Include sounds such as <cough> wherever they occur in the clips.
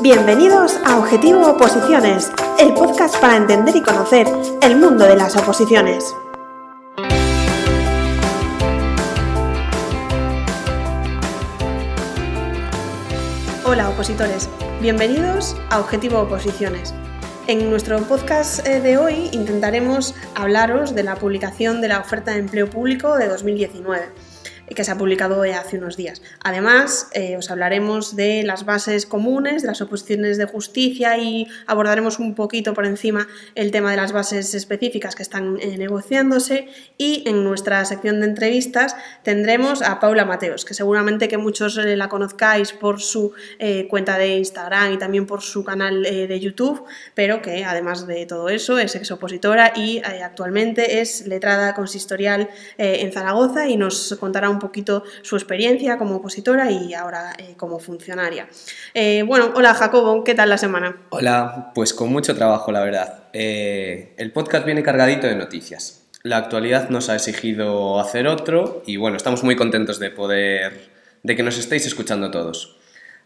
Bienvenidos a Objetivo Oposiciones, el podcast para entender y conocer el mundo de las oposiciones. Hola opositores, bienvenidos a Objetivo Oposiciones. En nuestro podcast eh, de hoy intentaremos hablaros de la publicación de la oferta de empleo público de 2019 que se ha publicado hace unos días. Además, eh, os hablaremos de las bases comunes, de las oposiciones de justicia y abordaremos un poquito por encima el tema de las bases específicas que están eh, negociándose y en nuestra sección de entrevistas tendremos a Paula Mateos, que seguramente que muchos eh, la conozcáis por su cuenta de Instagram y también por su canal de YouTube, pero que además de todo eso es exopositora y actualmente es letrada consistorial en Zaragoza y nos contará un un poquito su experiencia como opositora y ahora eh, como funcionaria. Eh, bueno, hola Jacobo, ¿qué tal la semana? Hola, pues con mucho trabajo, la verdad. Eh, el podcast viene cargadito de noticias. La actualidad nos ha exigido hacer otro y bueno, estamos muy contentos de poder, de que nos estéis escuchando todos.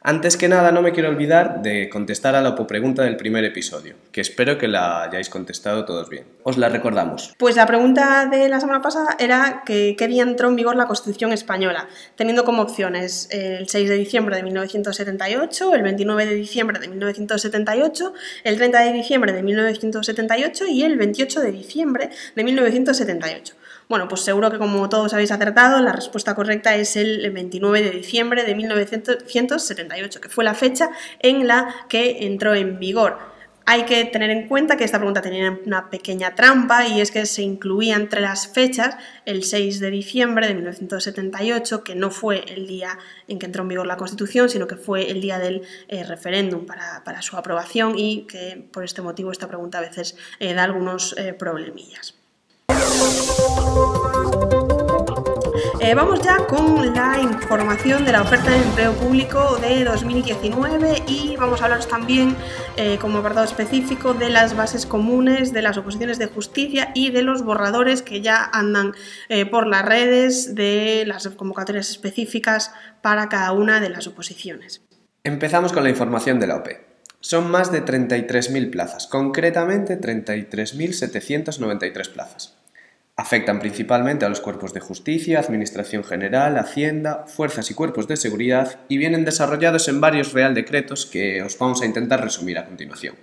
Antes que nada, no me quiero olvidar de contestar a la pregunta del primer episodio, que espero que la hayáis contestado todos bien. Os la recordamos. Pues la pregunta de la semana pasada era que qué día entró en vigor la Constitución española, teniendo como opciones el 6 de diciembre de 1978, el 29 de diciembre de 1978, el 30 de diciembre de 1978 y el 28 de diciembre de 1978. Bueno, pues seguro que como todos habéis acertado, la respuesta correcta es el 29 de diciembre de 1978, que fue la fecha en la que entró en vigor. Hay que tener en cuenta que esta pregunta tenía una pequeña trampa y es que se incluía entre las fechas el 6 de diciembre de 1978, que no fue el día en que entró en vigor la Constitución, sino que fue el día del eh, referéndum para, su aprobación y que por este motivo esta pregunta a veces eh, da algunos eh, problemillas. Eh, vamos ya con la información de la oferta de empleo público de 2019 y vamos a hablaros también, eh, como apartado específico, de las bases comunes, de las oposiciones de justicia y de los borradores que ya andan eh, por las redes de las convocatorias específicas para cada una de las oposiciones. Empezamos con la información de la OPE. Son más de 33.000 plazas, concretamente 33.793 plazas. Afectan principalmente a los cuerpos de justicia, Administración General, Hacienda, fuerzas y cuerpos de seguridad y vienen desarrollados en varios Real Decretos que os vamos a intentar resumir a continuación.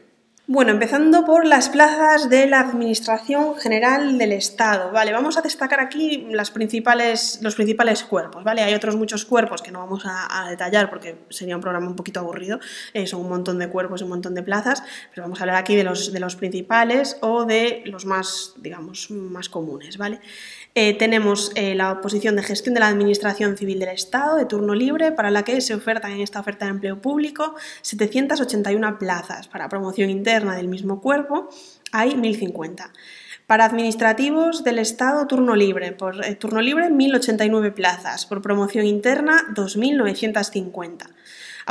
Bueno, empezando por las plazas de la Administración General del Estado, ¿vale? Vamos a destacar aquí los principales cuerpos, ¿vale? Hay otros muchos cuerpos que no vamos a, detallar porque sería un programa un poquito aburrido, eh, son un montón de cuerpos y un montón de plazas, pero vamos a hablar aquí de los, de los principales o de los más, digamos, más comunes, ¿vale? Eh, tenemos eh, la posición de gestión de la Administración Civil del Estado de turno libre, para la que se ofertan en esta oferta de empleo público 781 plazas. Para promoción interna del mismo cuerpo hay 1050. Para administrativos del Estado, turno libre. Por eh, turno libre, 1.089 plazas. Por promoción interna, 2.950.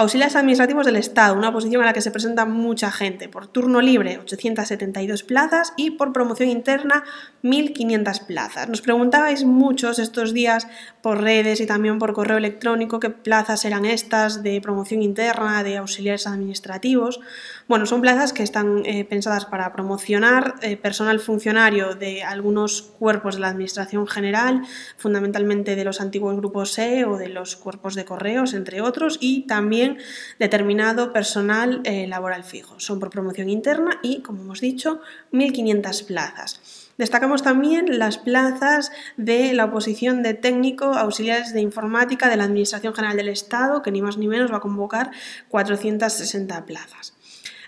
Auxiliares administrativos del Estado, una posición a la que se presenta mucha gente. Por turno libre, 872 plazas y por promoción interna, 1.500 plazas. Nos preguntabais muchos estos días por redes y también por correo electrónico qué plazas eran estas de promoción interna, de auxiliares administrativos. Bueno, son plazas que están eh, pensadas para promocionar eh, personal funcionario de algunos cuerpos de la Administración General, fundamentalmente de los antiguos grupos E o de los cuerpos de correos, entre otros, y también determinado personal eh, laboral fijo. Son por promoción interna y, como hemos dicho, 1.500 plazas. Destacamos también las plazas de la oposición de técnico auxiliares de informática de la Administración General del Estado, que ni más ni menos va a convocar 460 plazas.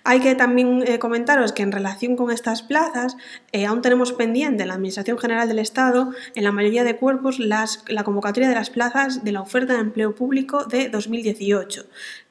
Hay que también eh, comentaros que en relación con estas plazas eh, aún tenemos pendiente en la Administración General del Estado, en la mayoría de cuerpos, la convocatoria de las plazas de la oferta de empleo público de 2018,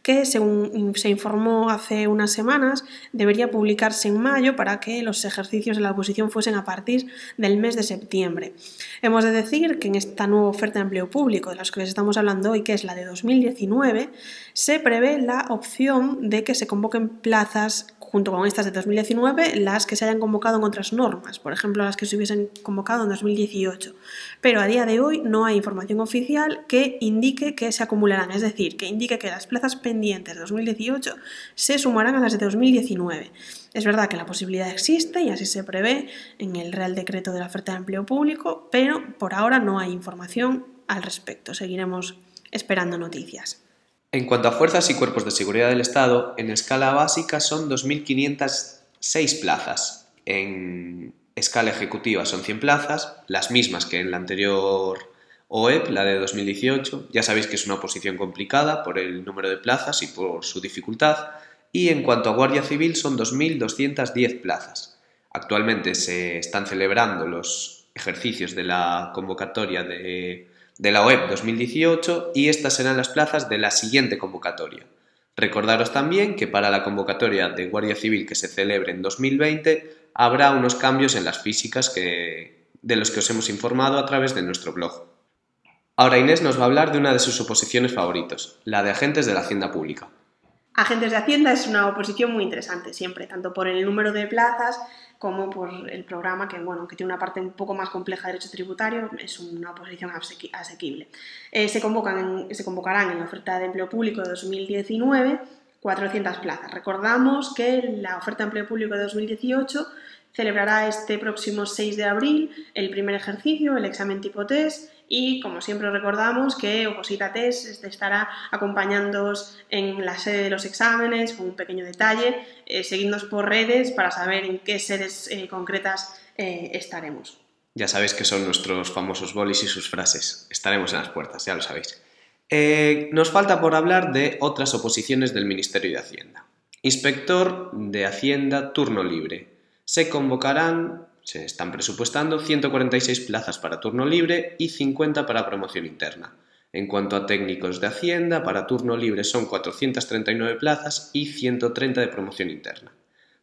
que según se informó hace unas semanas debería publicarse en mayo para que los ejercicios de la oposición fuesen a partir del mes de septiembre. Hemos de decir que en esta nueva oferta de empleo público de las que les estamos hablando hoy, que es la de 2019, se prevé la opción de que se convoquen plazas junto con estas de 2019, las que se hayan convocado en otras normas, por ejemplo, las que se hubiesen convocado en 2018. Pero a día de hoy no hay información oficial que indique que se acumularán, es decir, que indique que las plazas pendientes de 2018 se sumarán a las de 2019. Es verdad que la posibilidad existe y así se prevé en el Real Decreto de la Oferta de Empleo Público, pero por ahora no hay información al respecto. Seguiremos esperando noticias. En cuanto a fuerzas y cuerpos de seguridad del Estado, en escala básica son 2.506 plazas. En escala ejecutiva son 100 plazas, las mismas que en la anterior OEP, la de 2018. Ya sabéis que es una oposición complicada por el número de plazas y por su dificultad. Y en cuanto a Guardia Civil son 2.210 plazas. Actualmente se están celebrando los ejercicios de la convocatoria de de la OEP 2018 y estas serán las plazas de la siguiente convocatoria. Recordaros también que para la convocatoria de Guardia Civil que se celebre en 2020 habrá unos cambios en las físicas que, de los que os hemos informado a través de nuestro blog. Ahora Inés nos va a hablar de una de sus oposiciones favoritos, la de agentes de la Hacienda Pública. Agentes de Hacienda es una oposición muy interesante siempre, tanto por el número de plazas como por el programa que, bueno, que tiene una parte un poco más compleja de derecho tributario, es una oposición asequible. Eh, se, convocan se convocarán en la oferta de empleo público de 2019 400 plazas. Recordamos que la oferta de empleo público de 2018 celebrará este próximo 6 de abril el primer ejercicio, el examen tipo test y como siempre recordamos que Oposita Test estará acompañándoos en la sede de los exámenes con un pequeño detalle, eh, seguidnos por redes para saber en qué sedes eh, concretas eh, estaremos. Ya sabéis que son nuestros famosos bolis y sus frases. Estaremos en las puertas, ya lo sabéis. nos falta por hablar de otras oposiciones del Ministerio de Hacienda. Inspector de Hacienda turno libre. Se convocarán se están presupuestando 146 plazas para turno libre y 50 para promoción interna. En cuanto a técnicos de Hacienda, para turno libre son 439 plazas y 130 de promoción interna.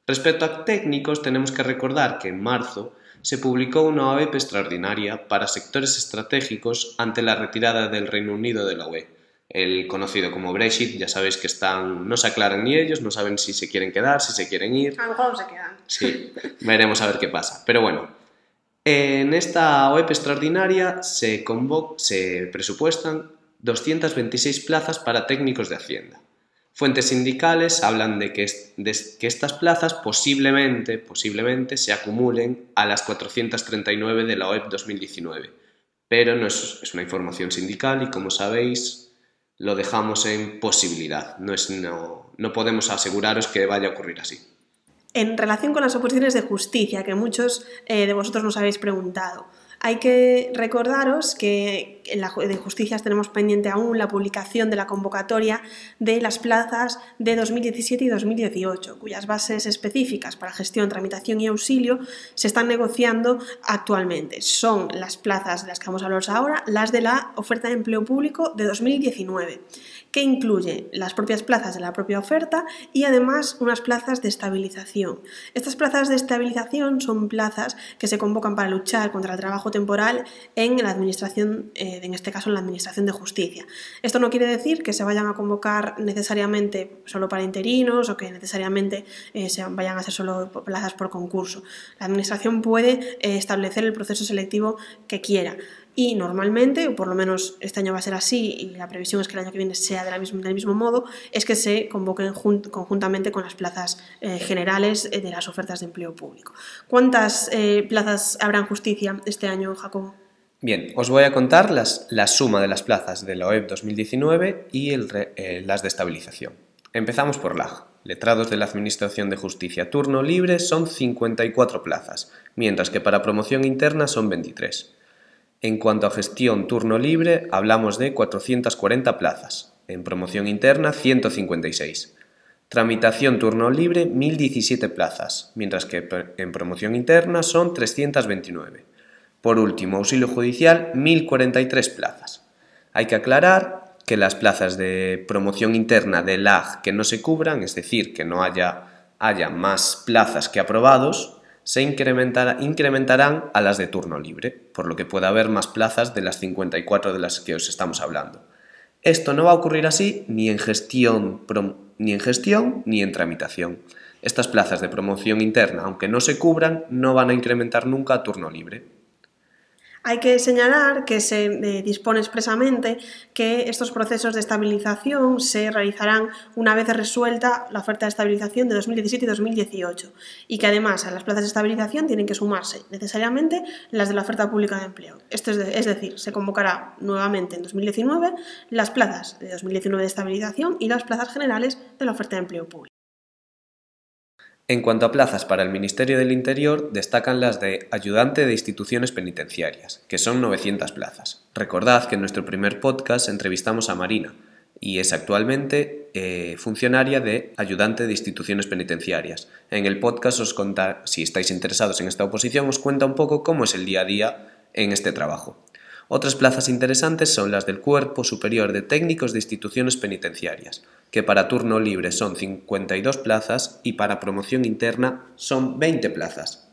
Respecto a técnicos, tenemos que recordar que en marzo se publicó una OEP extraordinaria para sectores estratégicos ante la retirada del Reino Unido de la UE. El conocido como Brexit, ya sabéis que están, no se aclaran ni ellos, no saben si se quieren quedar, si se quieren ir. A lo mejor se quedan. Sí, veremos a ver qué pasa. Pero bueno, en esta OEP extraordinaria se, se presupuestan 226 plazas para técnicos de Hacienda. Fuentes sindicales hablan de que, que, estas plazas posiblemente, posiblemente se acumulen a las 439 de la OEP 2019, pero no es, es una información sindical y como sabéis lo dejamos en posibilidad, no, es, no, no podemos aseguraros que vaya a ocurrir así en relación con las oposiciones de justicia, que muchos eh, de vosotros nos habéis preguntado. Hay que recordaros que en la de Justicias tenemos pendiente aún la publicación de la convocatoria de las plazas de 2017 y 2018, cuyas bases específicas para gestión, tramitación y auxilio se están negociando actualmente. Son las plazas de las que vamos a hablar ahora, las de la oferta de empleo público de 2019 que incluye las propias plazas de la propia oferta y además unas plazas de estabilización. Estas plazas de estabilización son plazas que se convocan para luchar contra el trabajo temporal en la administración, eh, en este caso en la administración de justicia. Esto no quiere decir que se vayan a convocar necesariamente solo para interinos o que necesariamente eh, se vayan a ser solo plazas por concurso. La administración puede eh, establecer el proceso selectivo que quiera y normalmente, o por lo menos este año va a ser así y la previsión es que el año que viene sea del mismo modo, es que se convoquen conjuntamente con las plazas eh, generales eh, de las ofertas de empleo público. ¿Cuántas eh, plazas habrá en justicia este año, Jacobo? Bien, os voy a contar las, la suma de las plazas de la OEP 2019 y el, las de estabilización. Empezamos por LAG. Letrados de la Administración de Justicia turno libre son 54 plazas, mientras que para promoción interna son 23. En cuanto a gestión turno libre, hablamos de 440 plazas, en promoción interna 156. Tramitación turno libre 1017 plazas, mientras que en promoción interna son 329. Por último, auxilio judicial 1043 plazas. Hay que aclarar que las plazas de promoción interna de LAG que no se cubran, es decir, que no haya, haya más plazas que aprobados, se incrementarán a las de turno libre, por lo que puede haber más plazas de las 54 de las que os estamos hablando. Esto no va a ocurrir así ni en gestión, ni en, gestión, ni en tramitación. Estas plazas de promoción interna, aunque no se cubran, no van a incrementar nunca a turno libre. Hay que señalar que se eh, dispone expresamente que estos procesos de estabilización se realizarán una vez resuelta la oferta de estabilización de 2017 y 2018 y que además a las plazas de estabilización tienen que sumarse necesariamente las de la oferta pública de empleo. Esto es, es decir, se convocará nuevamente en 2019 las plazas de 2019 de estabilización y las plazas generales de la oferta de empleo público. En cuanto a plazas para el Ministerio del Interior, destacan las de ayudante de instituciones penitenciarias, que son 900 plazas. Recordad que en nuestro primer podcast entrevistamos a Marina y es actualmente eh, funcionaria de ayudante de instituciones penitenciarias. En el podcast os conta, si estáis interesados en esta oposición, os cuenta un poco cómo es el día a día en este trabajo. Otras plazas interesantes son las del Cuerpo Superior de Técnicos de Instituciones Penitenciarias, que para turno libre son 52 plazas y para promoción interna son 20 plazas.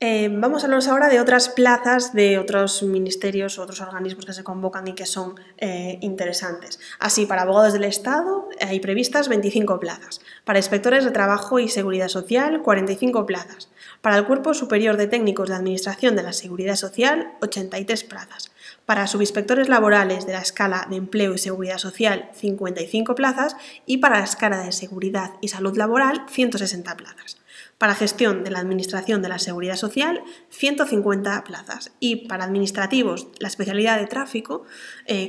Eh, vamos a hablar ahora de otras plazas de otros ministerios, otros organismos que se convocan y que son eh, interesantes. Así, para abogados del Estado hay previstas 25 plazas. Para inspectores de trabajo y seguridad social, 45 plazas. Para el Cuerpo Superior de Técnicos de Administración de la Seguridad Social, 83 plazas. Para subinspectores laborales de la escala de empleo y seguridad social, 55 plazas. Y para la escala de seguridad y salud laboral, 160 plazas. Para gestión de la Administración de la Seguridad Social, 150 plazas. Y para administrativos, la especialidad de tráfico,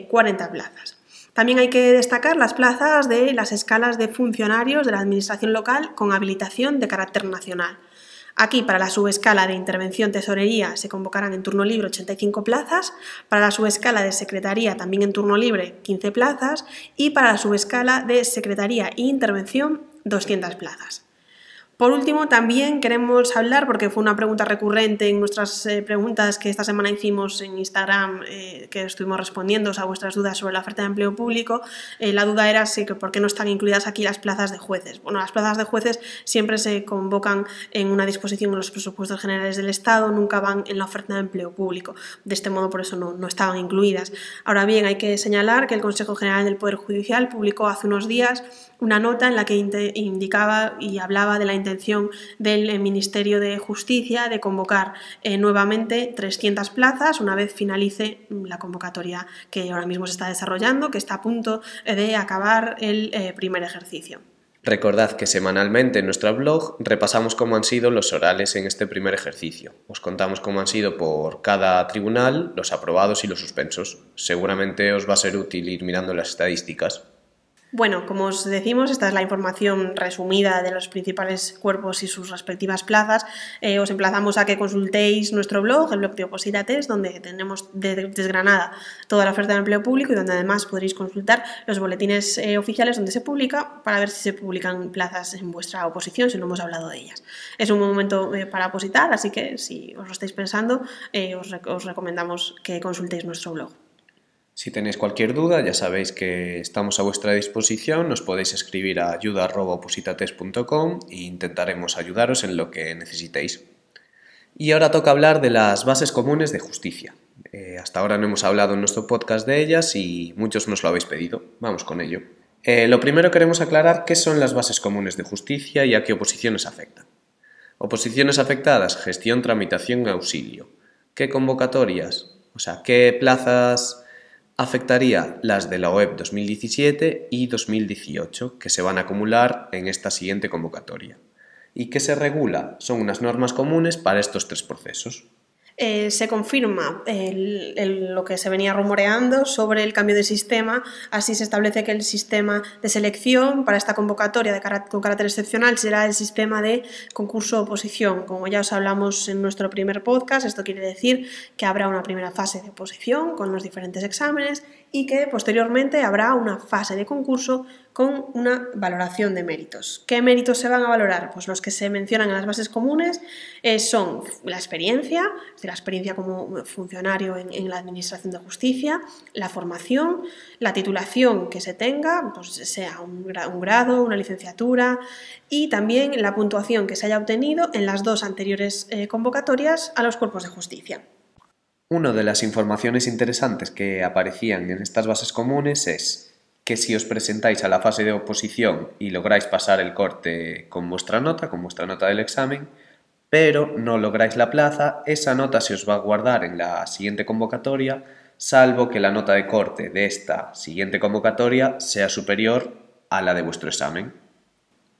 40 eh, plazas. También hay que destacar las plazas de las escalas de funcionarios de la Administración local con habilitación de carácter nacional. Aquí, para la subescala de intervención tesorería, se convocarán en turno libre 85 plazas, para la subescala de secretaría, también en turno libre, 15 plazas, y para la subescala de secretaría e intervención, 200 plazas. Por último, también queremos hablar, porque fue una pregunta recurrente en nuestras eh, preguntas que esta semana hicimos en Instagram, eh, que estuvimos respondiendo a vuestras dudas sobre la oferta de empleo público, eh, la duda era si, por qué no están incluidas aquí las plazas de jueces. Bueno, las plazas de jueces siempre se convocan en una disposición en los presupuestos generales del Estado, nunca van en la oferta de empleo público. De este modo, por eso no, no estaban incluidas. Ahora bien, hay que señalar que el Consejo General del Poder Judicial publicó hace unos días una nota en la que indicaba y hablaba de la intención del eh, Ministerio de Justicia de convocar eh, nuevamente 300 plazas una vez finalice mm, la convocatoria que ahora mismo se está desarrollando, que está a punto eh, de acabar el primer ejercicio. Recordad que semanalmente en nuestro blog repasamos cómo han sido los orales en este primer ejercicio. Os contamos cómo han sido por cada tribunal, los aprobados y los suspensos. Seguramente os va a ser útil ir mirando las estadísticas. Bueno, como os decimos, esta es la información resumida de los principales cuerpos y sus respectivas plazas. Eh, os emplazamos a que consultéis nuestro blog, el blog de Opositates, donde tenemos desgranada toda la oferta de empleo público y donde además podréis consultar los boletines eh, oficiales donde se publica para ver si se publican plazas en vuestra oposición, si no hemos hablado de ellas. Es un momento eh, para opositar, así que si os lo estáis pensando, os recomendamos que consultéis nuestro blog. Si tenéis cualquier duda, ya sabéis que estamos a vuestra disposición, nos podéis escribir a ayuda.opositates.com e intentaremos ayudaros en lo que necesitéis. Y ahora toca hablar de las bases comunes de justicia. Eh, hasta ahora no hemos hablado en nuestro podcast de ellas y muchos nos lo habéis pedido. Vamos con ello. Eh, lo primero queremos aclarar qué son las bases comunes de justicia y a qué oposiciones afectan. Oposiciones afectadas, gestión, tramitación auxilio. ¿Qué convocatorias? O sea, ¿qué plazas afectaría las de la OEP 2017 y 2018, que se van a acumular en esta siguiente convocatoria. ¿Y qué se regula? Son unas normas comunes para estos tres procesos. Eh, se confirma lo que se venía rumoreando sobre el cambio de sistema. Así se establece que el sistema de selección para esta convocatoria de con carácter excepcional será el sistema de concurso-oposición. Como ya os hablamos en nuestro primer podcast, esto quiere decir que habrá una primera fase de oposición con los diferentes exámenes y que posteriormente habrá una fase de concurso con una valoración de méritos. ¿Qué méritos se van a valorar? Pues los que se mencionan en las bases comunes eh, son la experiencia, la experiencia como funcionario en, la Administración de Justicia, la formación, la titulación que se tenga, pues sea un, grado, una licenciatura y también la puntuación que se haya obtenido en las dos anteriores eh, convocatorias a los cuerpos de justicia. Una de las informaciones interesantes que aparecían en estas bases comunes es que si os presentáis a la fase de oposición y lográis pasar el corte con vuestra nota, con vuestra nota del examen, pero no lográis la plaza, esa nota se os va a guardar en la siguiente convocatoria, salvo que la nota de corte de esta siguiente convocatoria sea superior a la de vuestro examen.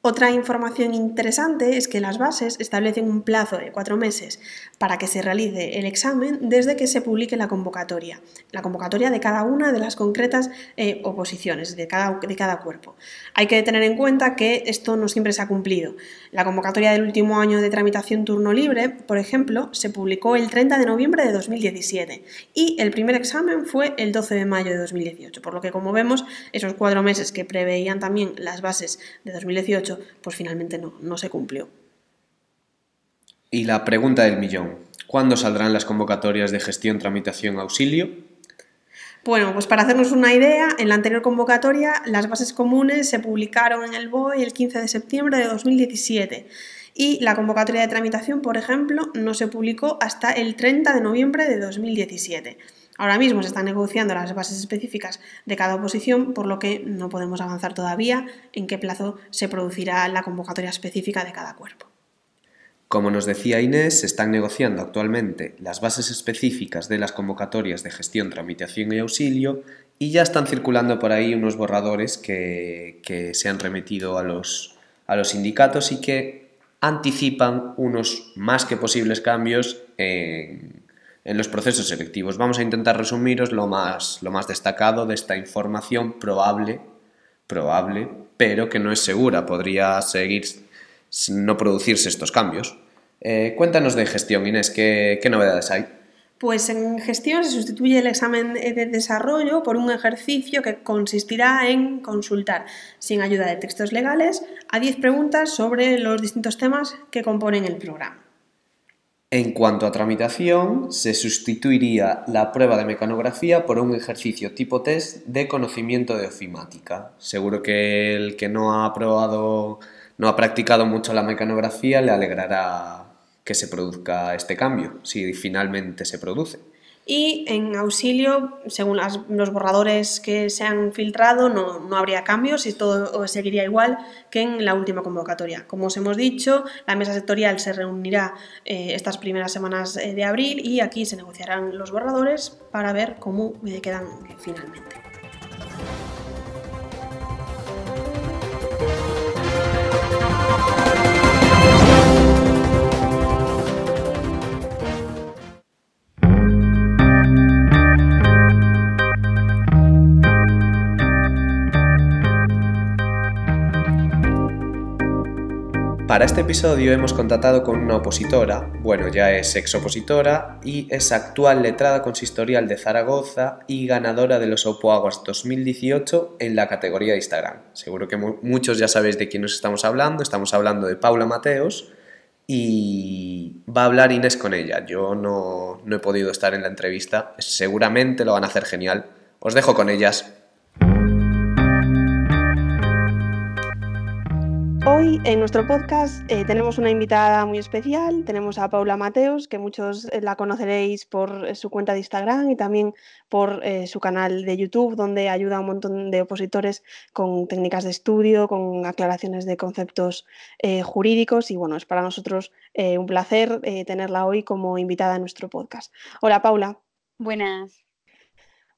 Otra información interesante es que las bases establecen un plazo de cuatro meses para que se realice el examen desde que se publique la convocatoria, la convocatoria de cada una de las concretas eh, oposiciones, de cada, de cada cuerpo. Hay que tener en cuenta que esto no siempre se ha cumplido. La convocatoria del último año de tramitación turno libre, por ejemplo, se publicó el 30 de noviembre de 2017 y el primer examen fue el 12 de mayo de 2018, por lo que como vemos, esos cuatro meses que preveían también las bases de 2018 pues finalmente no, no se cumplió. Y la pregunta del millón, ¿cuándo saldrán las convocatorias de gestión, tramitación, auxilio? Bueno, pues para hacernos una idea, en la anterior convocatoria las bases comunes se publicaron en el BOE el 15 de septiembre de 2017 y la convocatoria de tramitación, por ejemplo, no se publicó hasta el 30 de noviembre de 2017. Ahora mismo se están negociando las bases específicas de cada oposición, por lo que no podemos avanzar todavía en qué plazo se producirá la convocatoria específica de cada cuerpo. Como nos decía Inés, se están negociando actualmente las bases específicas de las convocatorias de gestión, tramitación y auxilio y ya están circulando por ahí unos borradores que, se han remitido a los, a los sindicatos y que anticipan unos más que posibles cambios en, en los procesos selectivos. Vamos a intentar resumiros lo más, lo más destacado de esta información probable, probable, pero que no es segura. Podría seguir no producirse estos cambios. Eh, cuéntanos de gestión, Inés, ¿qué, ¿qué novedades hay? Pues en gestión se sustituye el examen de desarrollo por un ejercicio que consistirá en consultar, sin ayuda de textos legales, a 10 preguntas sobre los distintos temas que componen el programa. En cuanto a tramitación, se sustituiría la prueba de mecanografía por un ejercicio tipo test de conocimiento de ofimática. Seguro que el que no ha probado, no ha practicado mucho la mecanografía le alegrará que se produzca este cambio, si finalmente se produce. Y en auxilio, según los borradores que se han filtrado, no, habría cambios y todo seguiría igual que en la última convocatoria. Como os hemos dicho, la mesa sectorial se reunirá eh, estas primeras semanas eh, de abril y aquí se negociarán los borradores para ver cómo quedan finalmente. Para este episodio hemos contactado con una opositora, bueno, ya es ex opositora y es actual letrada consistorial de Zaragoza y ganadora de los Opoaguas 2018 en la categoría de Instagram. Seguro que muchos ya sabéis de quién nos estamos hablando, estamos hablando de Paula Mateos y va a hablar Inés con ella. Yo no, no he podido estar en la entrevista, seguramente lo van a hacer genial. Os dejo con ellas. Hoy en nuestro podcast eh, tenemos una invitada muy especial, tenemos a Paula Mateos, que muchos eh, la conoceréis por eh, su cuenta de Instagram y también por su canal de YouTube, donde ayuda a un montón de opositores con técnicas de estudio, con aclaraciones de conceptos jurídicos y bueno, es para nosotros un placer tenerla hoy como invitada en nuestro podcast. Hola Paula. Buenas.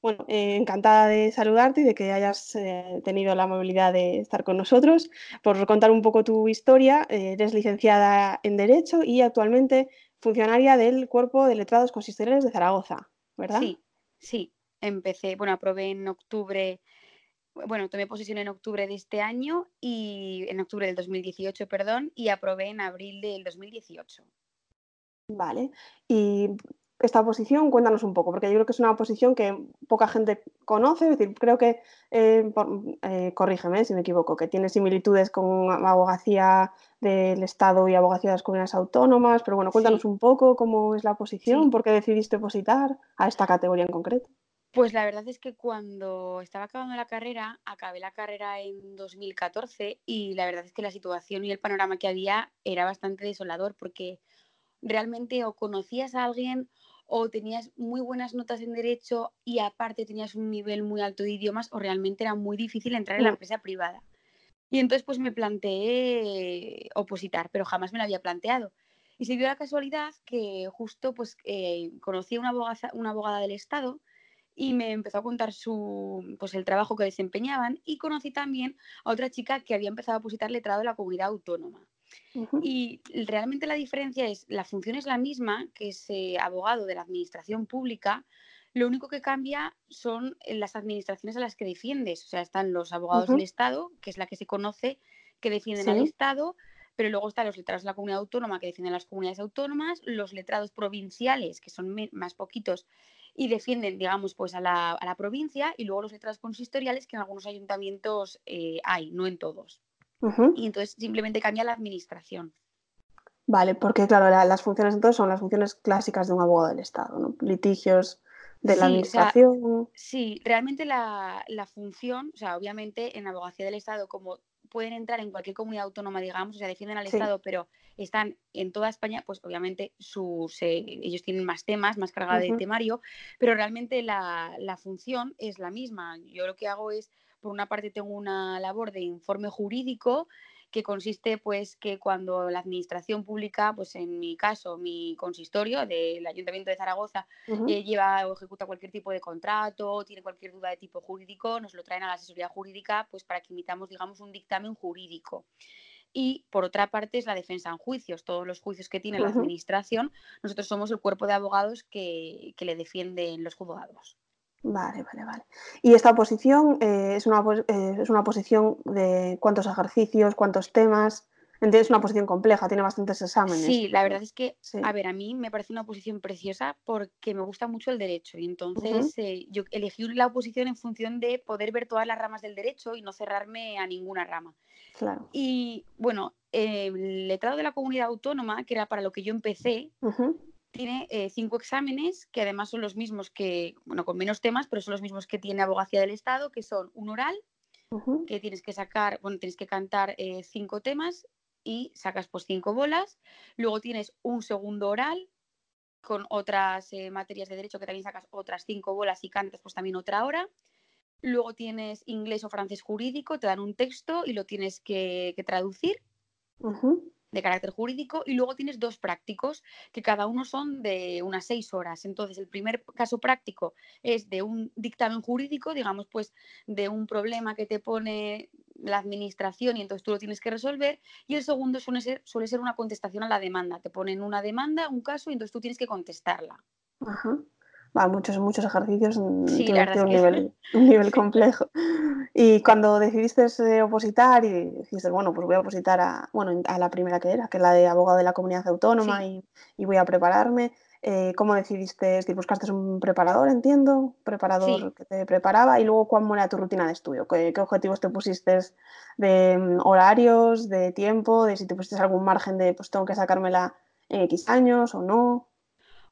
Bueno, eh, encantada de saludarte y de que hayas eh, tenido la movilidad de estar con nosotros. Por contar un poco tu historia, eh, eres licenciada en Derecho y actualmente funcionaria del Cuerpo de Letrados Consistoriales de Zaragoza, ¿verdad? Sí, sí. Empecé, bueno, aprobé en octubre, bueno, tomé posición en octubre de este año y en octubre del 2018, perdón, y aprobé en abril del 2018. Vale. Y esta posición, cuéntanos un poco, porque yo creo que es una posición que poca gente conoce, es decir, creo que, eh, eh, corrígeme si me equivoco, que tiene similitudes con abogacía del Estado y abogacía de las comunidades autónomas, pero bueno, cuéntanos un poco cómo es la posición, por qué decidiste opositar a esta categoría en concreto. Pues la verdad es que cuando estaba acabando la carrera, acabé la carrera en 2014 y la verdad es que la situación y el panorama que había era bastante desolador porque realmente o conocías a alguien o tenías muy buenas notas en derecho y aparte tenías un nivel muy alto de idiomas o realmente era muy difícil entrar en la empresa privada. Y entonces pues me planteé opositar, pero jamás me lo había planteado. Y se dio la casualidad que justo pues eh, conocí a una abogada, una abogada del Estado y me empezó a contar su, pues, el trabajo que desempeñaban y conocí también a otra chica que había empezado a positar letrado de la comunidad autónoma. Y realmente la diferencia es, la función es la misma, que es abogado de la administración pública, lo único que cambia son las administraciones a las que defiendes. O sea, están los abogados del Estado, que es la que se conoce, que defienden al Estado, pero luego están los letrados de la comunidad autónoma, que defienden las comunidades autónomas, los letrados provinciales, que son más poquitos, y defienden, digamos, pues a la, a la, provincia, y luego los letrados consistoriales, que en algunos ayuntamientos eh, hay, no en todos. Y entonces simplemente cambia la administración. Vale, porque claro, las funciones entonces son las funciones clásicas de un abogado del Estado, ¿no? Litigios de la administración. sí, realmente la, la, función, o sea, obviamente en abogacía del Estado, como pueden entrar en cualquier comunidad autónoma, digamos, o sea, defienden al Estado, pero están en toda España, pues obviamente sus, eh, ellos tienen más temas, más carga de temario, pero realmente la, la función es la misma. Yo lo que hago es por una parte tengo una labor de informe jurídico que consiste pues que cuando la administración pública, pues en mi caso, mi consistorio del Ayuntamiento de Zaragoza eh, lleva o ejecuta cualquier tipo de contrato, tiene cualquier duda de tipo jurídico, nos lo traen a la asesoría jurídica pues para que imitamos digamos un dictamen jurídico. Y por otra parte es la defensa en juicios, todos los juicios que tiene la administración, nosotros somos el cuerpo de abogados que, que le defienden los juzgados. Vale, vale, vale. Y esta oposición eh, es, una, eh, es una posición de cuántos ejercicios, cuántos temas. Entiendo, es una posición compleja, tiene bastantes exámenes. Sí, la verdad es que, a ver, a mí me parece una oposición preciosa porque me gusta mucho el derecho y entonces eh, yo elegí la oposición en función de poder ver todas las ramas del derecho y no cerrarme a ninguna rama. Claro. Y bueno, el letrado de la comunidad autónoma, que era para lo que yo empecé, tiene eh, cinco exámenes que además son los mismos que, bueno, con menos temas, pero son los mismos que tiene Abogacía del Estado, que son un oral, que tienes que sacar, bueno, tienes que cantar eh, cinco temas y sacas pues cinco bolas. Luego tienes un segundo oral con otras eh, materias de derecho que también sacas otras cinco bolas y cantas pues también otra hora. Luego tienes inglés o francés jurídico, te dan un texto y lo tienes que, traducir de carácter jurídico y luego tienes dos prácticos que cada uno son de unas seis horas. Entonces, el primer caso práctico es de un dictamen jurídico, digamos, pues de un problema que te pone la administración y entonces tú lo tienes que resolver. Y el segundo suele ser, suele ser una contestación a la demanda. Te ponen una demanda, un caso y entonces tú tienes que contestarla. Ajá muchos, muchos ejercicios, sí, un, nivel, un nivel <laughs> complejo. Y cuando decidiste eh, opositar y dijiste, bueno, pues voy a opositar a, bueno, a la primera que era, que es la de abogado de la comunidad autónoma y, y, voy a prepararme, eh, ¿cómo decidiste? Buscaste un preparador, entiendo, preparador que te preparaba y luego cuál era tu rutina de estudio, ¿Qué, qué, objetivos te pusiste de mm, horarios, de tiempo, de si te pusiste algún margen de, pues tengo que sacármela en X años o no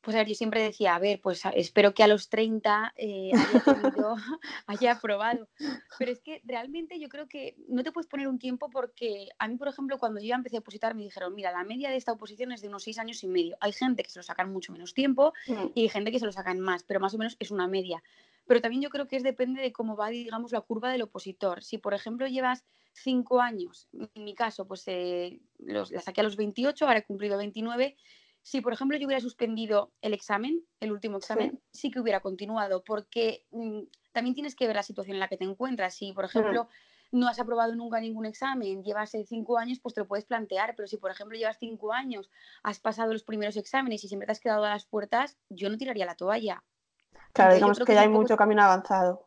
pues a ver, yo siempre decía, a ver, pues espero que a los 30 eh, haya, <laughs> haya aprobado. Pero es que realmente yo creo que no te puedes poner un tiempo porque a mí, por ejemplo, cuando yo ya empecé a opositar, me dijeron, mira, la media de esta oposición es de unos 6 años y medio. Hay gente que se lo sacan mucho menos tiempo mm. y hay gente que se lo sacan más, pero más o menos es una media. Pero también yo creo que es depende de cómo va, digamos, la curva del opositor. Si, por ejemplo, llevas 5 años, en mi caso, pues eh, los, la saqué a los 28, ahora he cumplido 29 si, por ejemplo, yo hubiera suspendido el examen, el último examen, sí, que hubiera continuado, porque mm, también tienes que ver la situación en la que te encuentras. Si, por ejemplo, no has aprobado nunca ningún examen, llevas eh, cinco años, pues te lo puedes plantear, pero si, por ejemplo, llevas cinco años, has pasado los primeros exámenes y siempre te has quedado a las puertas, yo no tiraría la toalla. Claro, digamos que, ya hay mucho camino avanzado.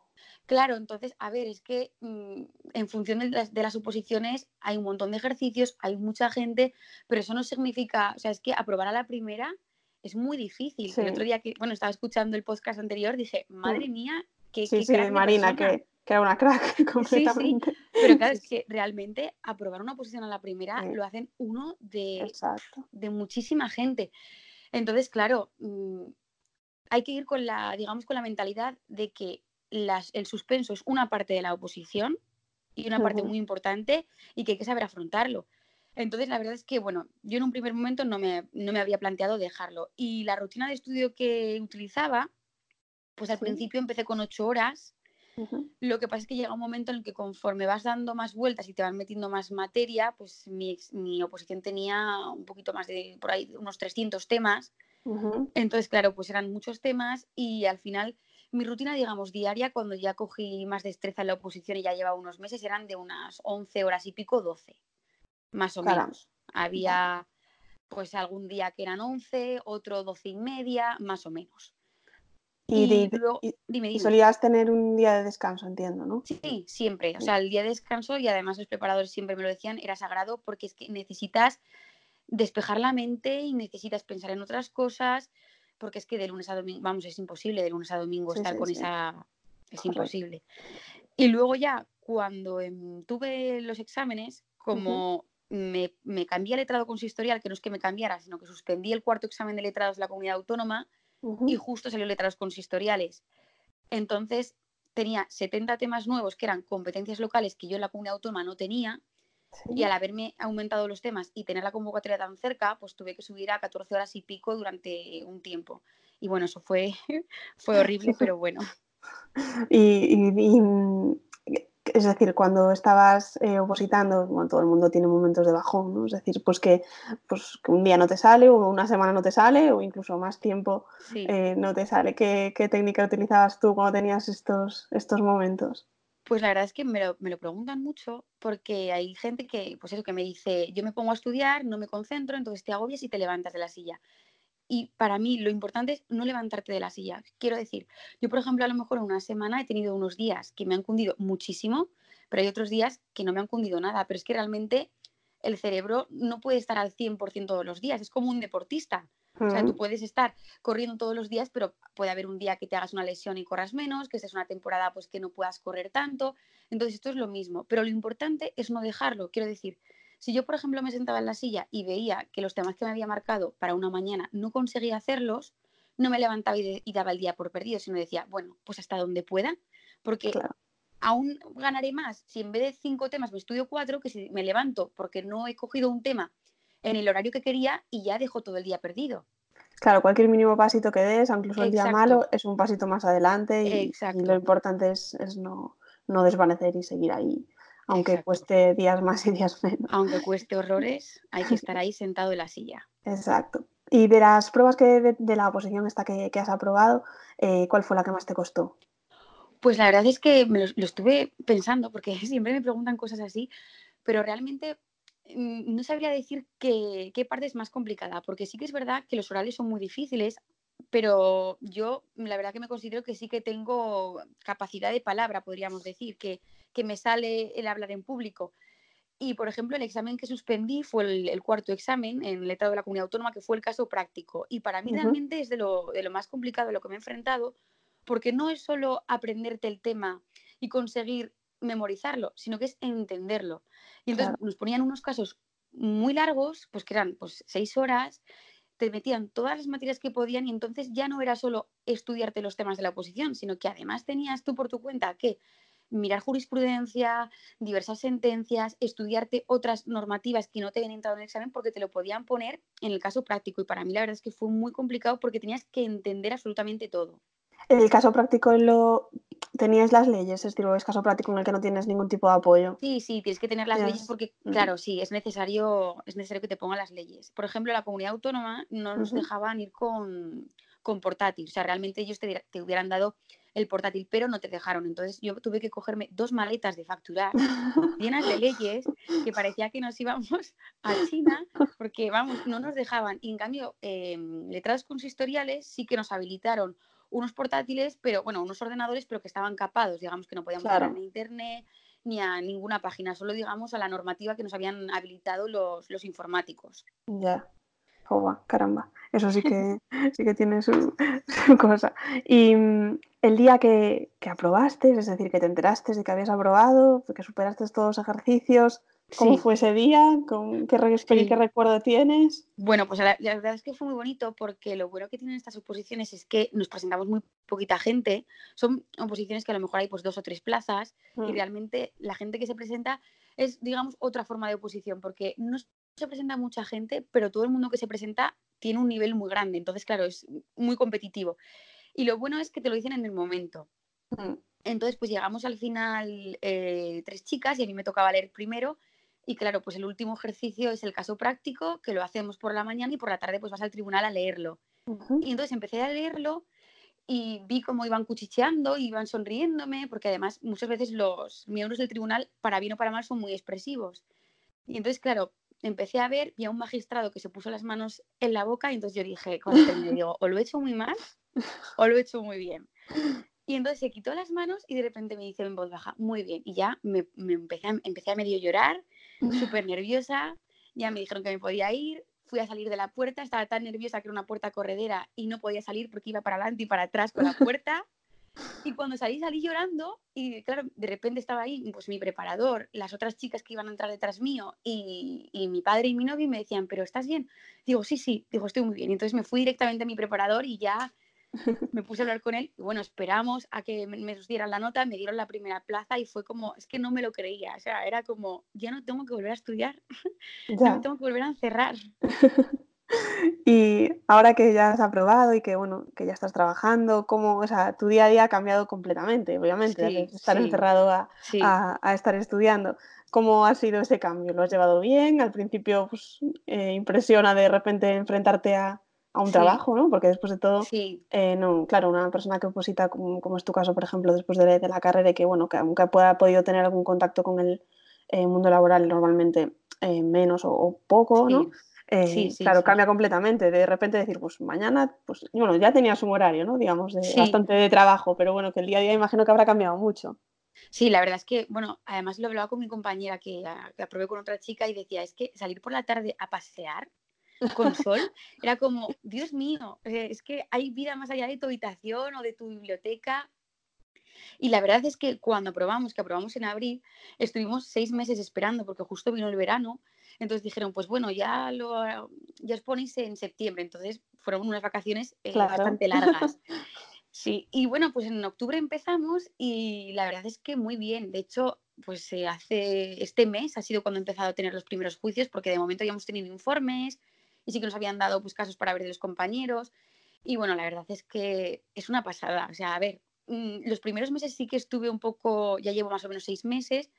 Claro, entonces, a ver, es que mm, en función de las, de las, oposiciones hay un montón de ejercicios, hay mucha gente, pero eso no significa, o sea, es que aprobar a la primera es muy difícil. El otro día que, bueno, estaba escuchando el podcast anterior, dije, madre mía, qué, sí, sí, Marina, que, que, era una crack <laughs> completamente. Sí, pero claro, <laughs> es que realmente aprobar una oposición a la primera lo hacen uno de, de muchísima gente. Entonces, claro, mm, hay que ir con la, digamos, con la mentalidad de que el suspenso es una parte de la oposición y una parte muy importante y que hay que saber afrontarlo. Entonces, la verdad es que, bueno, yo en un primer momento no me, no me había planteado dejarlo. Y la rutina de estudio que utilizaba, pues al principio empecé con ocho horas Lo que pasa es que llega un momento en el que conforme vas dando más vueltas y te van metiendo más materia, pues mi, mi oposición tenía un poquito más de, por ahí, unos 300 temas. Entonces, claro, pues eran muchos temas y al final mi rutina, digamos, diaria, cuando ya cogí más destreza en la oposición y ya llevaba unos meses, eran de unas 11 horas y pico, 12, más o menos. Había pues algún día que eran 11, otro 12 y media, más o menos. Y, y, solías tener un día de descanso, entiendo, ¿no? Sí, siempre. O sea, el día de descanso, y además los preparadores siempre me lo decían, era sagrado porque es que necesitas despejar la mente y necesitas pensar en otras cosas, porque es que de lunes a domingo, vamos, es imposible de lunes a domingo estar con esa... Es imposible. Y luego ya, cuando em, tuve los exámenes, como me, me, cambié a letrado consistorial, que no es que me cambiara, sino que suspendí el cuarto examen de letrados de la comunidad autónoma y justo salió letrados consistoriales. Entonces tenía 70 temas nuevos que eran competencias locales que yo en la comunidad autónoma no tenía. Y al haberme aumentado los temas y tener la convocatoria tan cerca, pues tuve que subir a 14 horas y pico durante un tiempo. Y bueno, eso fue, <laughs> fue horrible, pero bueno. <laughs> y, es decir, cuando estabas eh, opositando, bueno, todo el mundo tiene momentos de bajón, ¿no? Es decir, pues que, pues que un día no te sale, o una semana no te sale, o incluso más tiempo eh, no te sale. ¿Qué, técnica utilizabas tú cuando tenías estos, estos momentos? Pues la verdad es que me lo, me lo, preguntan mucho porque hay gente que, pues eso, que me dice, yo me pongo a estudiar, no me concentro, entonces te agobias y te levantas de la silla. Y para mí lo importante es no levantarte de la silla. Quiero decir, yo por ejemplo a lo mejor una semana he tenido unos días que me han cundido muchísimo, pero hay otros días que no me han cundido nada. Pero es que realmente el cerebro no puede estar al 100% todos los días, es como un deportista. O sea, tú puedes estar corriendo todos los días, pero puede haber un día que te hagas una lesión y corras menos, que es una temporada pues que no puedas correr tanto. Entonces esto es lo mismo, pero lo importante es no dejarlo. Quiero decir, si yo, por ejemplo, me sentaba en la silla y veía que los temas que me había marcado para una mañana no conseguía hacerlos, no me levantaba y, daba el día por perdido, sino decía, bueno, pues hasta donde pueda, porque aún ganaré más si en vez de cinco temas me estudio cuatro, que si me levanto porque no he cogido un tema en el horario que quería y ya dejo todo el día perdido. Claro, cualquier mínimo pasito que des, incluso el día malo, es un pasito más adelante y, lo importante es, no, no, desvanecer y seguir ahí aunque cueste días más y días menos. Aunque cueste horrores, hay que estar <laughs> ahí sentado en la silla. Exacto. Y de las pruebas que de, la oposición esta que, has aprobado, eh, ¿cuál fue la que más te costó? Pues la verdad es que me lo, estuve pensando, porque <laughs> siempre me preguntan cosas así, pero realmente no sabría decir qué, qué parte es más complicada, porque sí que es verdad que los orales son muy difíciles, pero yo la verdad que me considero que sí que tengo capacidad de palabra, podríamos decir, que, que me sale el hablar en público. Y, por ejemplo, el examen que suspendí fue el, cuarto examen en letrado de la comunidad autónoma, que fue el caso práctico. Y para mí realmente es de lo, de lo más complicado de lo que me he enfrentado, porque no es solo aprenderte el tema y conseguir memorizarlo, sino que es entenderlo. Y entonces nos ponían unos casos muy largos, pues que eran pues, seis horas, te metían todas las materias que podían y entonces ya no era solo estudiarte los temas de la oposición, sino que además tenías tú por tu cuenta que mirar jurisprudencia, diversas sentencias, estudiarte otras normativas que no te habían entrado en el examen porque te lo podían poner en el caso práctico. Y para mí la verdad es que fue muy complicado porque tenías que entender absolutamente todo. En el caso práctico lo tenías las leyes, es decir, es caso práctico en el que no tienes ningún tipo de apoyo. Sí, sí, tienes que tener las leyes porque, claro, sí, es necesario, es necesario que te pongan las leyes. Por ejemplo, la comunidad autónoma no nos dejaban ir con, con portátil, o sea, realmente ellos te, te hubieran dado el portátil, pero no te dejaron. Entonces yo tuve que cogerme dos maletas de facturar llenas de leyes que parecía que nos íbamos a China porque, vamos, no nos dejaban. Y en cambio, em, letrados consistoriales sí que nos habilitaron unos portátiles, pero bueno, unos ordenadores, pero que estaban capados, digamos que no podíamos entrar a internet ni a ninguna página, solo digamos a la normativa que nos habían habilitado los, los informáticos. Ya caramba, eso sí que, <laughs> sí que tiene su, cosa. Y mm, el día que, que, aprobaste, es decir, que te enteraste de que habías aprobado, que superaste todos los ejercicios, ¿cómo fue ese día? ¿Con qué, qué recuerdo tienes? Bueno, pues la, verdad es que fue muy bonito porque lo bueno que tienen estas oposiciones es que nos presentamos muy poquita gente. Son oposiciones que a lo mejor hay pues dos o tres plazas y mm. realmente la gente que se presenta es, digamos, otra forma de oposición porque no se presenta mucha gente, pero todo el mundo que se presenta tiene un nivel muy grande, entonces, claro, es muy competitivo. Y lo bueno es que te lo dicen en el momento. Mm. Entonces, pues llegamos al final eh, tres chicas y a mí me tocaba leer primero. Y claro, pues el último ejercicio es el caso práctico, que lo hacemos por la mañana y por la tarde pues vas al tribunal a leerlo. Y entonces empecé a leerlo y vi cómo iban cuchicheando, iban sonriéndome, porque además muchas veces los miembros del tribunal, para bien o para mal, son muy expresivos. Y entonces, claro, empecé a ver, vi a un magistrado que se puso las manos en la boca y entonces yo dije, cuando terminé, digo, o lo he hecho muy mal o lo he hecho muy bien. Y entonces se quitó las manos y de repente me dice en voz baja, muy bien. Y ya me, empecé, a, empecé a medio llorar, súper <laughs> nerviosa. Ya me dijeron que me podía ir. Fui a salir de la puerta, estaba tan nerviosa que era una puerta corredera y no podía salir porque iba para adelante y para atrás con la puerta. Y cuando salí, salí llorando y claro, de repente estaba ahí pues mi preparador, las otras chicas que iban a entrar detrás mío y, y mi padre y mi novio me decían, pero ¿estás bien? Digo, sí, sí, digo, estoy muy bien. Y entonces me fui directamente a mi preparador y ya me puse a hablar con él y bueno, esperamos a que me, dieran la nota, me dieron la primera plaza y fue como, es que no me lo creía, o sea, era como, ya no tengo que volver a estudiar, <laughs> ya me tengo que volver a encerrar. <laughs> y ahora que ya has aprobado y que bueno, que ya estás trabajando, ¿cómo, o sea, tu día a día ha cambiado completamente, obviamente, de estar encerrado a, a, estar estudiando. ¿Cómo ha sido ese cambio? ¿Lo has llevado bien? Al principio, pues, eh, impresiona de repente enfrentarte a, a un trabajo, ¿no? Porque después de todo, eh, no, claro, una persona que oposita, como, es tu caso, por ejemplo, después de, la carrera y que, bueno, que aunque pueda podido tener algún contacto con el eh, mundo laboral normalmente eh, menos o, poco, ¿no? Sí, claro, cambia completamente. De repente decir, pues mañana, pues bueno, ya tenías un horario, ¿no? Digamos, de, bastante de trabajo, pero bueno, que el día a día imagino que habrá cambiado mucho. Sí, la verdad es que, bueno, además lo hablaba con mi compañera que, que aprobé con otra chica y decía, es que salir por la tarde a pasear con sol, era como, Dios mío, eh, es que hay vida más allá de tu habitación o de tu biblioteca. Y la verdad es que cuando aprobamos, que aprobamos en abril, estuvimos seis meses esperando porque justo vino el verano. Entonces dijeron, pues bueno, ya, lo, ya os ponéis en septiembre. Entonces fueron unas vacaciones eh, bastante largas. <laughs> Sí, y bueno, pues en octubre empezamos y la verdad es que muy bien. De hecho, pues se hace este mes ha sido cuando he empezado a tener los primeros juicios porque de momento ya hemos tenido informes, y sí que nos habían dado pues, casos para ver de los compañeros. Y bueno, la verdad es que es una pasada. O sea, a ver, mm, los primeros meses sí que estuve un poco, ya llevo más o menos seis meses,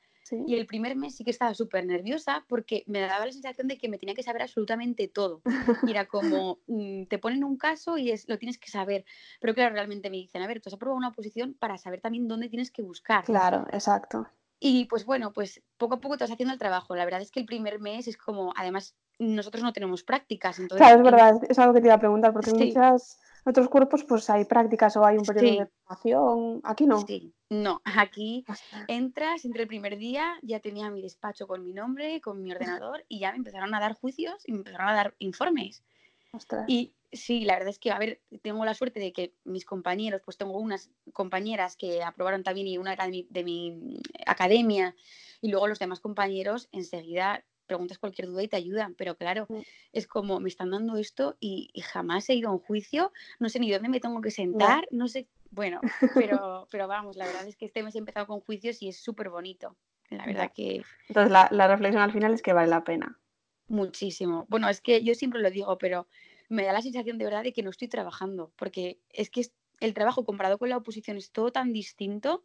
y el primer mes sí que estaba súper nerviosa porque me daba la sensación de que me tenía que saber absolutamente todo. Y era como, <laughs> mm, te ponen un caso y es, lo tienes que saber. Pero claro, realmente me dicen, a ver, tú has aprobado una posición para saber también dónde tienes que buscar. Claro, exacto. Y pues bueno, pues poco a poco te vas haciendo el trabajo. La verdad es que el primer mes es como, además, nosotros no tenemos prácticas. Entonces, claro, es verdad, es algo que te iba a preguntar, porque en muchos otros cuerpos pues hay prácticas o hay un periodo de formación. Aquí no. Sí, no, <laughs> aquí entras, entre el primer día ya tenía mi despacho con mi nombre, con mi ordenador y ya me empezaron a dar juicios y me empezaron a dar informes. Y sí, la verdad es que, a ver, tengo la suerte de que mis compañeros, pues tengo unas compañeras que aprobaron también y una era de mi, de mi academia y luego los demás compañeros enseguida preguntas cualquier duda y te ayudan, pero claro, mm. es como me están dando esto y, jamás he ido a un juicio, no sé ni dónde me tengo que sentar, no, sé, bueno, <laughs> pero, pero vamos, la verdad es que este mes he empezado con juicios y es súper bonito, la verdad que... Entonces la, la reflexión al final es que vale la pena. Muchísimo. Bueno, es que yo siempre lo digo, pero me da la sensación de verdad de que no estoy trabajando, porque es que el trabajo comparado con la oposición es todo tan distinto.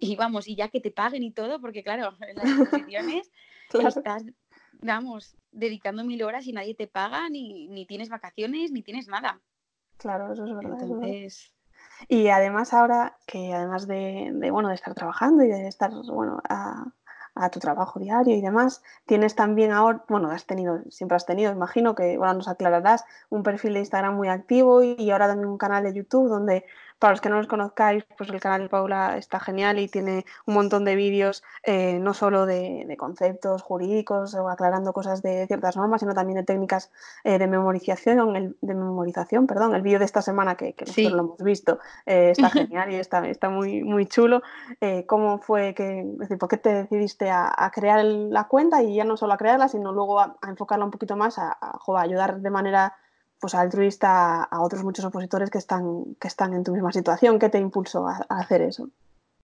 Y vamos, y ya que te paguen y todo, porque claro, <laughs> en las <laughs> oposiciones estás vamos, dedicando mil horas y nadie te paga, ni, ni tienes vacaciones, ni tienes nada. Claro, eso es verdad. Y además ahora que además de, de, bueno, de estar trabajando y de estar, bueno, a, a tu trabajo diario y demás. Tienes también ahora, bueno, has tenido, siempre has tenido, imagino que ahora nos aclararás, un perfil de Instagram muy activo y ahora también un canal de YouTube donde para los que no los conozcáis, pues el canal de Paula está genial y tiene un montón de vídeos, eh, no solo de, conceptos jurídicos o aclarando cosas de ciertas normas, sino también de técnicas eh, de memorización, el, de memorización, perdón, el vídeo de esta semana que, nosotros lo hemos visto eh, está <laughs> genial y está, está muy, muy chulo. ¿Cómo fue que, es decir, por qué te decidiste a, crear la cuenta y ya no solo a crearla, sino luego a, enfocarla un poquito más a, a ayudar de manera pues altruista a otros muchos opositores que están, que están en tu misma situación. ¿Qué te impulsó a, hacer eso?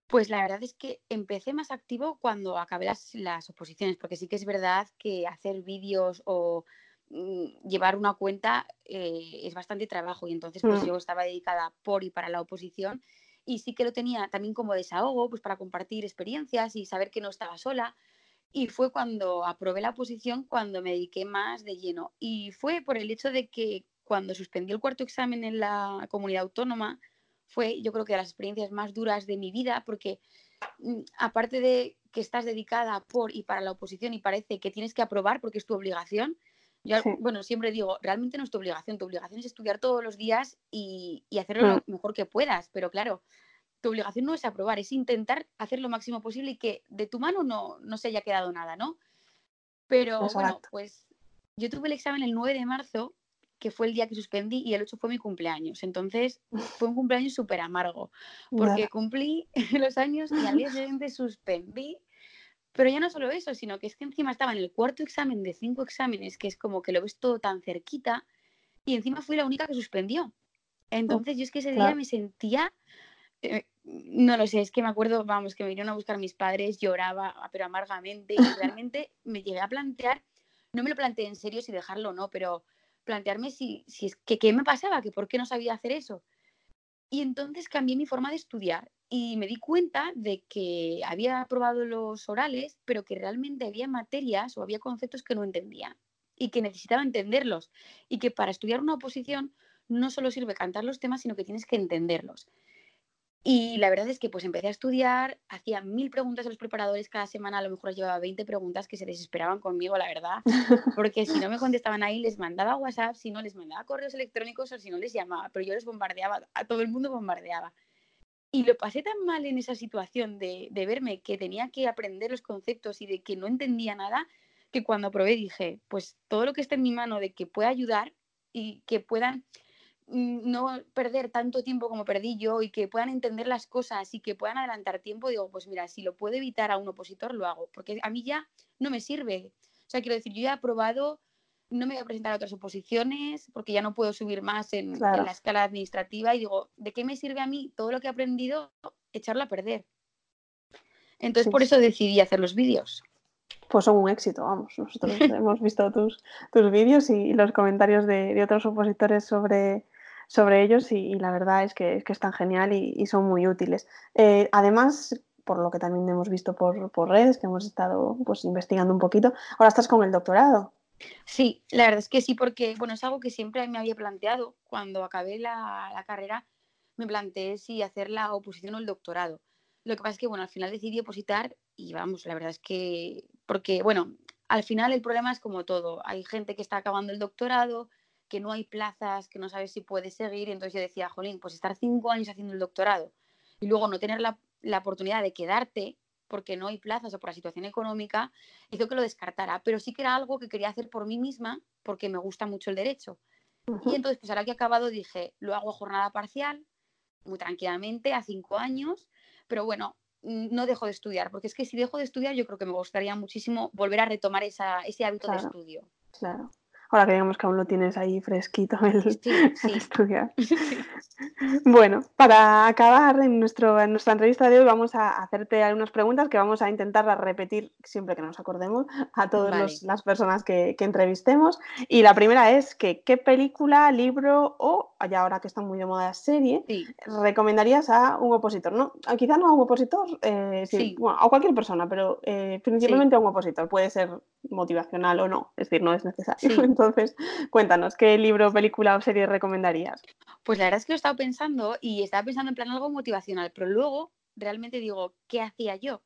Pues la verdad es que empecé más activo cuando acabé las, las oposiciones, porque sí que es verdad que hacer vídeos o mm, llevar una cuenta eh, es bastante trabajo y entonces pues mm. yo estaba dedicada por y para la oposición y sí que lo tenía también como desahogo, pues para compartir experiencias y saber que no estaba sola. Y fue cuando aprobé la posición cuando me dediqué más de lleno. Y fue por el hecho de que cuando suspendí el cuarto examen en la comunidad autónoma, fue yo creo que de las experiencias más duras de mi vida, porque mm, aparte de que estás dedicada por y para la oposición y parece que tienes que aprobar porque es tu obligación, yo, bueno, siempre digo, realmente no es tu obligación, tu obligación es estudiar todos los días y, y hacerlo lo mm. mejor que puedas, pero claro, tu obligación no es aprobar, es intentar hacer lo máximo posible y que de tu mano no, no se haya quedado nada, ¿no? Pero bueno, pues yo tuve el examen el 9 de marzo que fue el día que suspendí y el 8 fue mi cumpleaños. Entonces <laughs> fue un cumpleaños súper amargo, porque cumplí <laughs> los años y al día siguiente suspendí. Pero ya no solo eso, sino que es que encima estaba en el cuarto examen de cinco exámenes, que es como que lo ves todo tan cerquita, y encima fui la única que suspendió. Entonces yo es que ese día me sentía, eh, no lo sé, es que me acuerdo, vamos, que me vinieron a buscar mis padres, lloraba, pero amargamente, y <laughs> realmente me llegué a plantear, no me lo planteé en serio si dejarlo o no, pero plantearme si, si es que qué me pasaba, que por qué no sabía hacer eso. Y entonces cambié mi forma de estudiar y me di cuenta de que había aprobado los orales, pero que realmente había materias o había conceptos que no entendía y que necesitaba entenderlos. Y que para estudiar una oposición no solo sirve cantar los temas, sino que tienes que entenderlos. Y la verdad es que pues empecé a estudiar, hacía mil preguntas a los preparadores cada semana, a lo mejor llevaba 20 preguntas que se desesperaban conmigo, la verdad, <laughs> porque si no me contestaban ahí les mandaba WhatsApp, si no les mandaba correos electrónicos o si no les llamaba, pero yo les bombardeaba, a todo el mundo bombardeaba. Y lo pasé tan mal en esa situación de, de verme que tenía que aprender los conceptos y de que no entendía nada, que cuando probé dije, pues todo lo que esté en mi mano de que pueda ayudar y que puedan no perder tanto tiempo como perdí yo y que puedan entender las cosas y que puedan adelantar tiempo, digo, pues mira, si lo puedo evitar a un opositor, lo hago, porque a mí ya no me sirve. O sea, quiero decir, yo ya he aprobado, no me voy a presentar a otras oposiciones porque ya no puedo subir más en, la escala administrativa y digo, ¿de qué me sirve a mí todo lo que he aprendido echarlo a perder? Entonces, por eso decidí hacer los vídeos pues son un éxito, vamos. Nosotros <laughs> hemos visto tus, tus vídeos y, los comentarios de, otros opositores sobre, sobre ellos y, la verdad es que, es que están genial y, son muy útiles. Eh, además, por lo que también hemos visto por, por, redes, que hemos estado pues, investigando un poquito, ahora estás con el doctorado. Sí, la verdad es que sí, porque bueno, es algo que siempre me había planteado. Cuando acabé la, la carrera, me planteé si hacer la oposición o el doctorado. Lo que pasa es que, bueno, al final decidí opositar y vamos, la verdad es que, porque, bueno, al final el problema es como todo. Hay gente que está acabando el doctorado, que no hay plazas, que no sabes si puedes seguir. Y entonces yo decía, jolín, pues estar cinco años haciendo el doctorado y luego no tener la, oportunidad de quedarte porque no hay plazas o por la situación económica, hizo que lo descartara. Pero sí que era algo que quería hacer por mí misma porque me gusta mucho el derecho. Y entonces, pues ahora que he acabado, dije, lo hago a jornada parcial, muy tranquilamente, a cinco años, pero bueno, no dejo de estudiar, porque es que si dejo de estudiar, yo creo que me gustaría muchísimo volver a retomar esa, ese hábito de estudio. Claro. Ahora que digamos que aún lo tienes ahí fresquito el, <laughs> estudiar. <laughs> Bueno, para acabar en, nuestro, en nuestra entrevista de hoy vamos a hacerte algunas preguntas que vamos a intentar repetir siempre que nos acordemos a todas las personas que, entrevistemos. Y la primera es que qué película, libro o, ya ahora que está muy de moda serie, recomendarías a un opositor. ¿no? Quizá no a un opositor, eh, a cualquier persona, pero eh, principalmente a un opositor. Puede ser motivacional o no, es decir, no es necesario. <laughs> Entonces, cuéntanos, ¿qué libro, película o serie recomendarías? Pues la verdad es que lo he estado pensando y estaba pensando en plan algo motivacional, pero luego realmente digo, ¿qué hacía yo?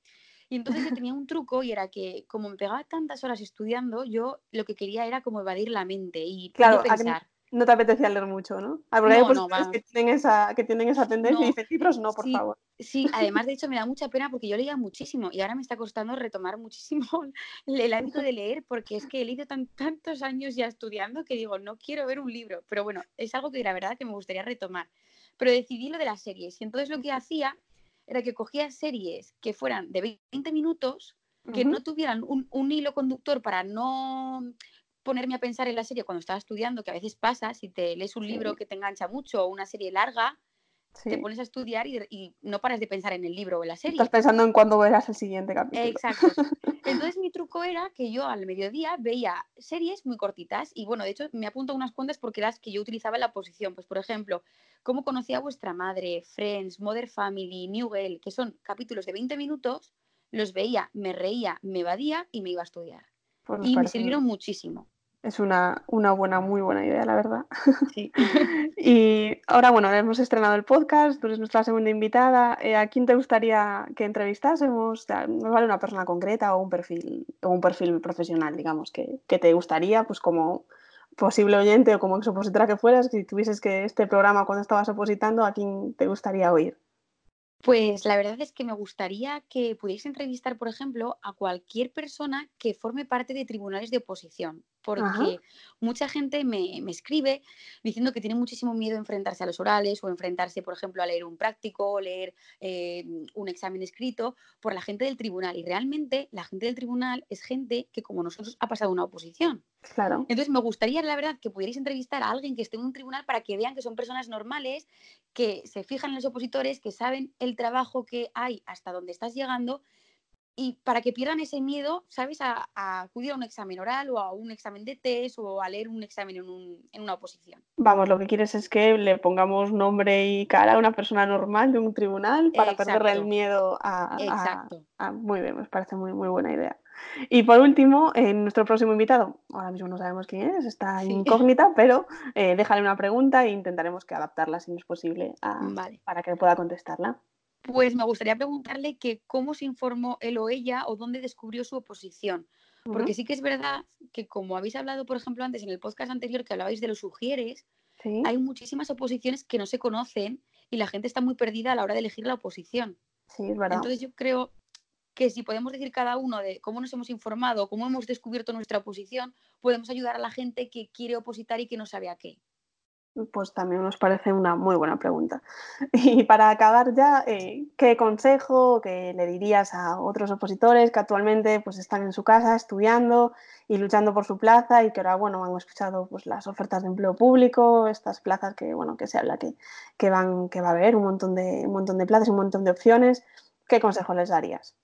Y entonces yo tenía un truco y era que como me pegaba tantas horas estudiando, yo lo que quería era como evadir la mente y claro, pensar no te apetecía leer mucho, ¿no? Porque no, hay que tienen, esa, que tienen esa tendencia y dicen libros, no, por favor. Sí, además de hecho me da mucha pena porque yo leía muchísimo y ahora me está costando retomar muchísimo <laughs> el hábito de leer porque es que he leído tantos años ya estudiando que digo, no quiero ver un libro, pero bueno, es algo que la verdad que me gustaría retomar. Pero decidí lo de las series y entonces lo que hacía era que cogía series que fueran de 20 minutos, que no tuvieran un, un hilo conductor para no ponerme a pensar en la serie cuando estaba estudiando, que a veces pasa, si te lees un libro que te engancha mucho o una serie larga, te pones a estudiar y, no paras de pensar en el libro o en la serie. Estás pensando en cuándo verás el siguiente capítulo. Exacto. <laughs> Entonces mi truco era que yo al mediodía veía series muy cortitas y bueno, de hecho me apunto unas cuantas porque las que yo utilizaba en la posición. Pues por ejemplo, cómo conocía a vuestra madre, Friends, Mother Family, New Girl, que son capítulos de 20 minutos, los veía, me reía, me evadía y me iba a estudiar. Pues y me sirvieron muchísimo. Es una, una, buena, muy buena idea, la verdad. Sí. <laughs> y ahora, bueno, hemos estrenado el podcast, tú eres nuestra segunda invitada. Eh, ¿A quién te gustaría que entrevistásemos? ¿No vale una persona concreta o un perfil, o un perfil profesional, digamos, que, que te gustaría, pues como posible oyente o como exopositora que fueras, si tuvieses que este programa cuando estabas opositando, ¿a quién te gustaría oír? Pues la verdad es que me gustaría que pudierais entrevistar, por ejemplo, a cualquier persona que forme parte de tribunales de oposición, porque mucha gente me, escribe diciendo que tiene muchísimo miedo a enfrentarse a los orales o enfrentarse, por ejemplo, a leer un práctico o leer eh, un examen escrito por la gente del tribunal. Y realmente la gente del tribunal es gente que, como nosotros, ha pasado una oposición. Claro. Entonces, me gustaría, la verdad, que pudierais entrevistar a alguien que esté en un tribunal para que vean que son personas normales, que se fijan en los opositores, que saben el trabajo que hay hasta donde estás llegando y para que pierdan ese miedo, ¿sabes?, a, acudir a un examen oral o a un examen de test o a leer un examen en, una oposición. Vamos, lo que quieres es que le pongamos nombre y cara a una persona normal de un tribunal para perderle el miedo a, Exacto. Muy bien, me parece muy, muy buena idea. Y por último, en nuestro próximo invitado, ahora mismo no sabemos quién es, está incógnita, pero eh, déjale una pregunta e intentaremos que adaptarla si no es posible para que pueda contestarla. Pues me gustaría preguntarle que cómo se informó él o ella o dónde descubrió su oposición. Porque sí que es verdad que como habéis hablado, por ejemplo, antes en el podcast anterior que hablabais de los sugieres, hay muchísimas oposiciones que no se conocen y la gente está muy perdida a la hora de elegir la oposición. Sí, es verdad. Entonces yo creo que si podemos decir cada uno de cómo nos hemos informado, cómo hemos descubierto nuestra oposición, podemos ayudar a la gente que quiere opositar y que no sabe a qué. Pues también nos parece una muy buena pregunta. <laughs> Y para acabar ya, eh, ¿qué consejo que le dirías a otros opositores que actualmente pues, están en su casa estudiando y luchando por su plaza y que ahora bueno, han escuchado pues, las ofertas de empleo público, estas plazas que, bueno, que se habla que, que, van, que va a haber un montón, de, un montón de plazas, un montón de opciones? ¿Qué consejo les darías?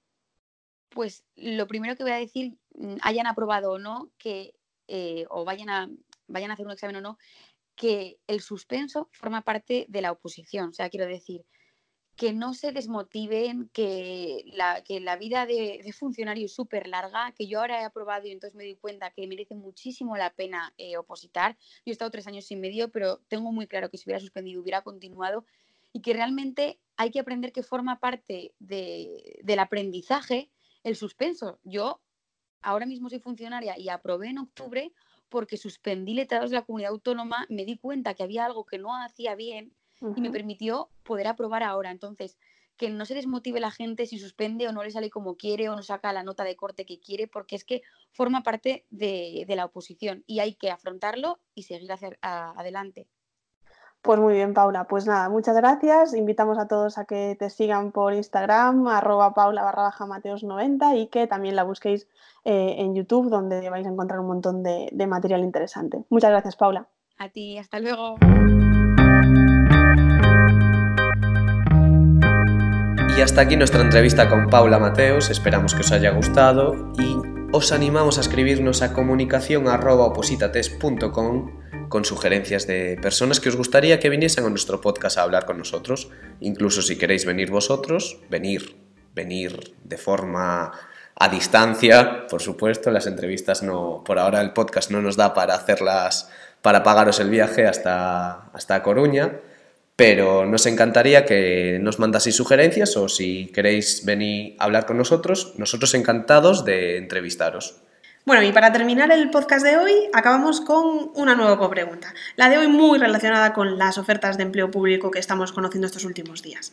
Pues lo primero que voy a decir, mm, hayan aprobado o no, que, eh, o vayan a, vayan a hacer un examen o no, que el suspenso forma parte de la oposición. O sea, quiero decir, que no se desmotiven, que la, que la vida de, funcionario es súper larga, que yo ahora he aprobado y entonces me doy cuenta que merece muchísimo la pena eh, opositar. Yo he estado tres años y medio, pero tengo muy claro que si hubiera suspendido hubiera continuado y que realmente hay que aprender que forma parte del aprendizaje el suspenso. Yo ahora mismo soy funcionaria y aprobé en octubre porque suspendí letrados de la comunidad autónoma, me di cuenta que había algo que no hacía bien y me permitió poder aprobar ahora. Entonces, que no se desmotive la gente si suspende o no le sale como quiere o no saca la nota de corte que quiere, porque es que forma parte de, la oposición y hay que afrontarlo y seguir hacia, adelante. Pues muy bien, Paula. Pues nada, muchas gracias. Invitamos a todos a que te sigan por Instagram, arroba paula barra baja mateos 90 y que también la busquéis eh, en YouTube, donde vais a encontrar un montón de, de material interesante. Muchas gracias, Paula. A ti, hasta luego. Y hasta aquí nuestra entrevista con Paula Mateos. Esperamos que os haya gustado y os animamos a escribirnos a comunicación.opositates.com con sugerencias de personas que os gustaría que viniesen a nuestro podcast a hablar con nosotros. Incluso si queréis venir vosotros, venir, venir de forma a distancia, por supuesto, las entrevistas no, por ahora el podcast no nos da para hacerlas, para pagaros el viaje hasta, hasta Coruña, pero nos encantaría que nos mandaseis sugerencias o si queréis venir a hablar con nosotros, nosotros encantados de entrevistaros. Bueno, y para terminar el podcast de hoy, acabamos con una nueva pregunta. La de hoy muy relacionada con las ofertas de empleo público que estamos conociendo estos últimos días.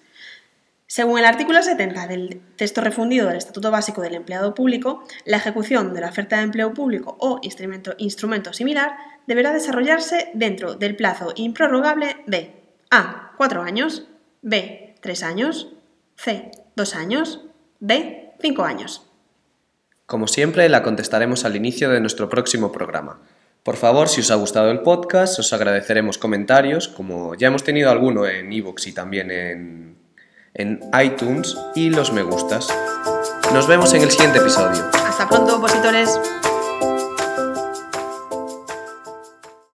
Según el artículo 70 del texto refundido del Estatuto Básico del Empleado Público, la ejecución de la oferta de empleo público o instrumento, instrumento similar deberá desarrollarse dentro del plazo improrrogable de A. 4 años, B. 3 años, C. 2 años, D. 5 años. Como siempre, la contestaremos al inicio de nuestro próximo programa. Por favor, si os ha gustado el podcast, os agradeceremos comentarios, como ya hemos tenido alguno en iVoox y también en, en iTunes, y los me gustas. Nos vemos en el siguiente episodio. Hasta pronto, opositores.